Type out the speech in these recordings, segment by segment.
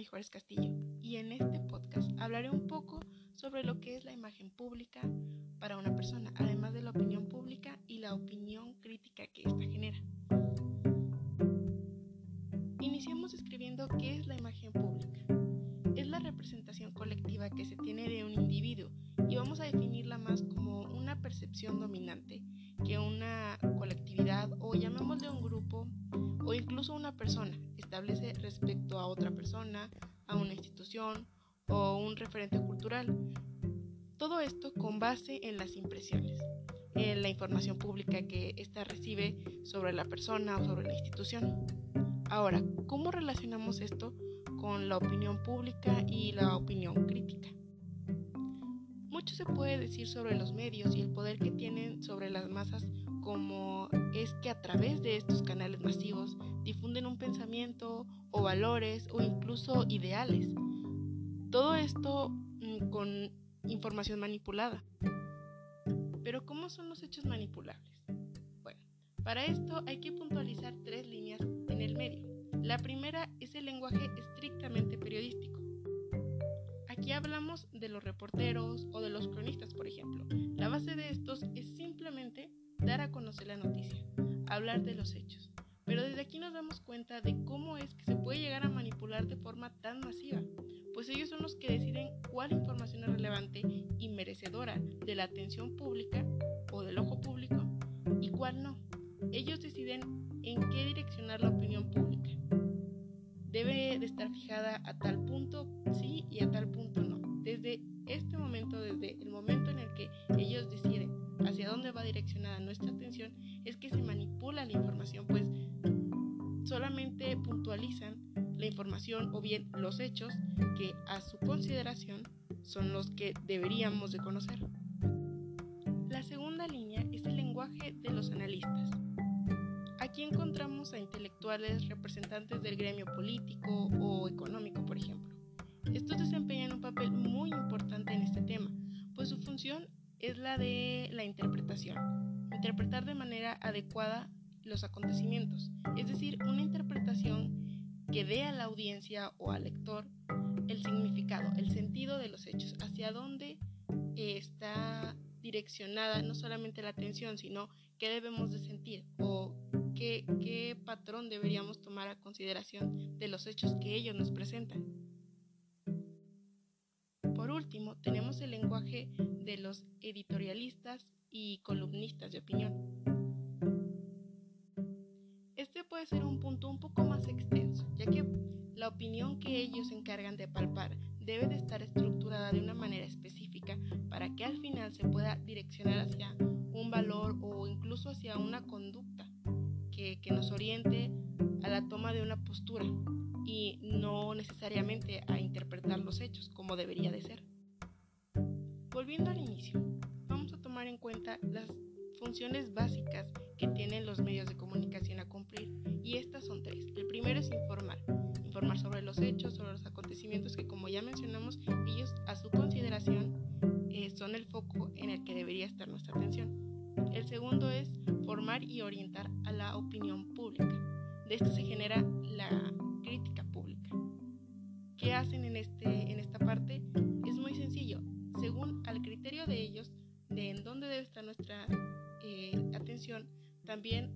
Naomi Juárez Castillo y en este podcast hablaré un poco sobre lo que es la imagen pública para una persona, además de la opinión pública y la opinión crítica que ésta genera. Iniciamos escribiendo qué es la imagen pública. Es la representación colectiva que se tiene de un individuo y vamos a definirla más como una percepción dominante que una colectividad o llamémosle un grupo o incluso una persona establece respecto a otra persona, a una institución o un referente cultural. Todo esto con base en las impresiones, en la información pública que ésta recibe sobre la persona o sobre la institución. Ahora, ¿cómo relacionamos esto con la opinión pública y la opinión crítica? Mucho se puede decir sobre los medios y el poder que tienen sobre las masas como es que a través de estos canales masivos difunden un pensamiento o valores o incluso ideales. Todo esto mm, con información manipulada. Pero ¿cómo son los hechos manipulables? Bueno, para esto hay que puntualizar tres líneas en el medio. La primera es el lenguaje estrictamente periodístico Aquí hablamos de los reporteros o de los cronistas, por ejemplo. La base de estos es simplemente dar a conocer la noticia, hablar de los hechos. Pero desde aquí nos damos cuenta de cómo es que se puede llegar a manipular de forma tan masiva, pues ellos son los que deciden cuál información es relevante y merecedora de la atención pública o del ojo público y cuál no. Ellos deciden en qué direccionar la opinión pública debe de estar fijada a tal punto o bien los hechos que a su consideración son los que deberíamos de conocer. La segunda línea es el lenguaje de los analistas. Aquí encontramos a intelectuales representantes del gremio político o económico, por ejemplo. Estos desempeñan un papel muy importante en este tema, pues su función es la de la interpretación, interpretar de manera adecuada los acontecimientos, es decir, una interpretación que dé a la audiencia o al lector el significado, el sentido de los hechos, hacia dónde está direccionada no solamente la atención, sino qué debemos de sentir o qué, patrón deberíamos tomar a consideración de los hechos que ellos nos presentan. Por último, tenemos el lenguaje de los editorialistas y columnistas de opinión. Este puede ser un punto un poco más ya que la opinión que ellos encargan de palpar debe de estar estructurada de una manera específica para que al final se pueda direccionar hacia un valor o incluso hacia una conducta que, nos oriente a la toma de una postura y no necesariamente a interpretar los hechos como debería de ser. Volviendo al inicio, vamos a tomar en cuenta las funciones básicas que tienen los medios de comunicación a cumplir informar, informar sobre los hechos, sobre los acontecimientos que como ya mencionamos, ellos a su consideración eh, son el foco en el que debería estar nuestra atención. El segundo es formar y orientar a la opinión pública. De esto se genera la crítica pública. ¿Qué hacen en, este, en esta parte? Es muy sencillo. Según al criterio de ellos, de en dónde debe estar nuestra eh, atención, también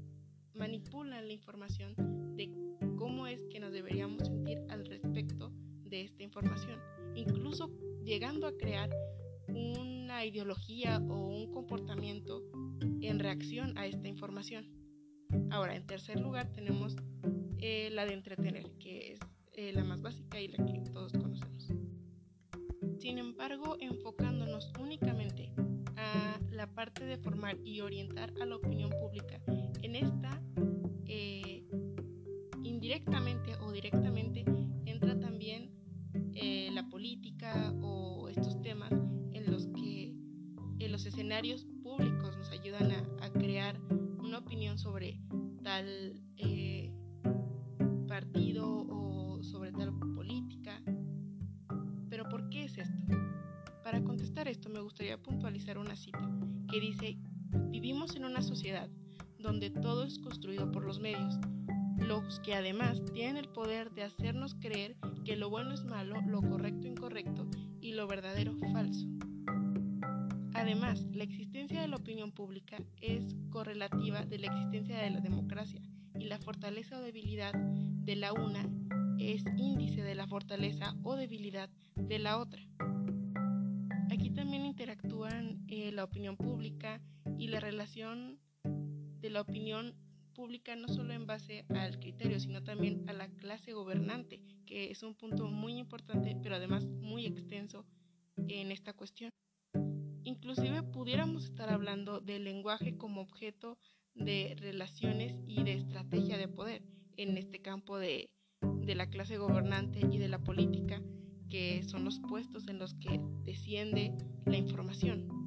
manipulan la información de cómo es que nos deberíamos sentir al respecto de esta información, incluso llegando a crear una ideología o un comportamiento en reacción a esta información. Ahora, en tercer lugar tenemos eh, la de entretener, que es eh, la más básica y la que todos conocemos. Sin embargo, enfocándonos únicamente la parte de formar y orientar a la opinión pública, en esta eh, indirectamente o directamente entra también la política o estos temas en los que en los escenarios públicos nos ayudan a, crear una opinión sobre tal eh, partido o me gustaría puntualizar una cita que dice, vivimos en una sociedad donde todo es construido por los medios, los que además tienen el poder de hacernos creer que lo bueno es malo, lo correcto incorrecto y lo verdadero falso. Además, la existencia de la opinión pública es correlativa de la existencia de la democracia y la fortaleza o debilidad de la una es índice de la fortaleza o debilidad de la otra. Aquí también interactúan eh, la opinión pública y la relación de la opinión pública no solo en base al criterio, sino también a la clase gobernante, que es un punto muy importante, pero además muy extenso en esta cuestión. Inclusive pudiéramos estar hablando del lenguaje como objeto de relaciones y de estrategia de poder en este campo de, de la clase gobernante y de la política, que son los puestos en los que desciende la información.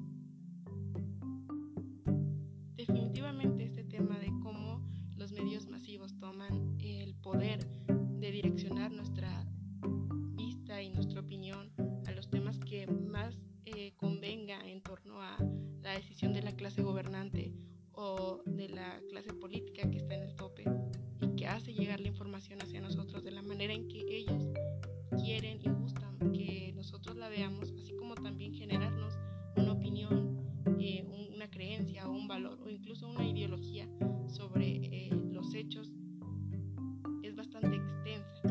Veamos, así como también generarnos una opinión, eh, una creencia o un valor o incluso una ideología sobre eh, los hechos es bastante extensa.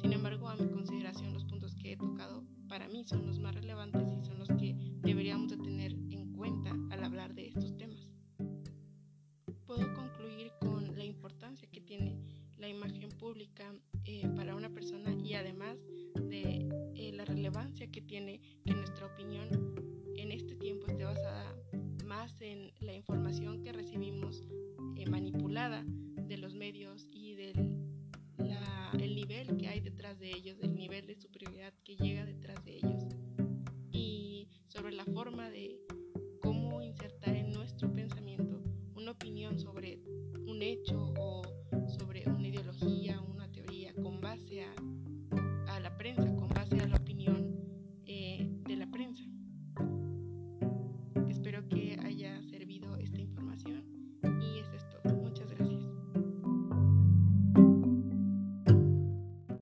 Sin embargo, a mi consideración, los puntos que he tocado para mí son los más relevantes y son los que deberíamos de tener en cuenta al hablar de relevancia que tiene que nuestra opinión en este tiempo esté basada más en la información que recibimos eh, manipulada de los medios y del el nivel que hay detrás de ellos, el nivel de superioridad que llega detrás de ellos y sobre la forma de cómo insertar en nuestro pensamiento una opinión sobre un hecho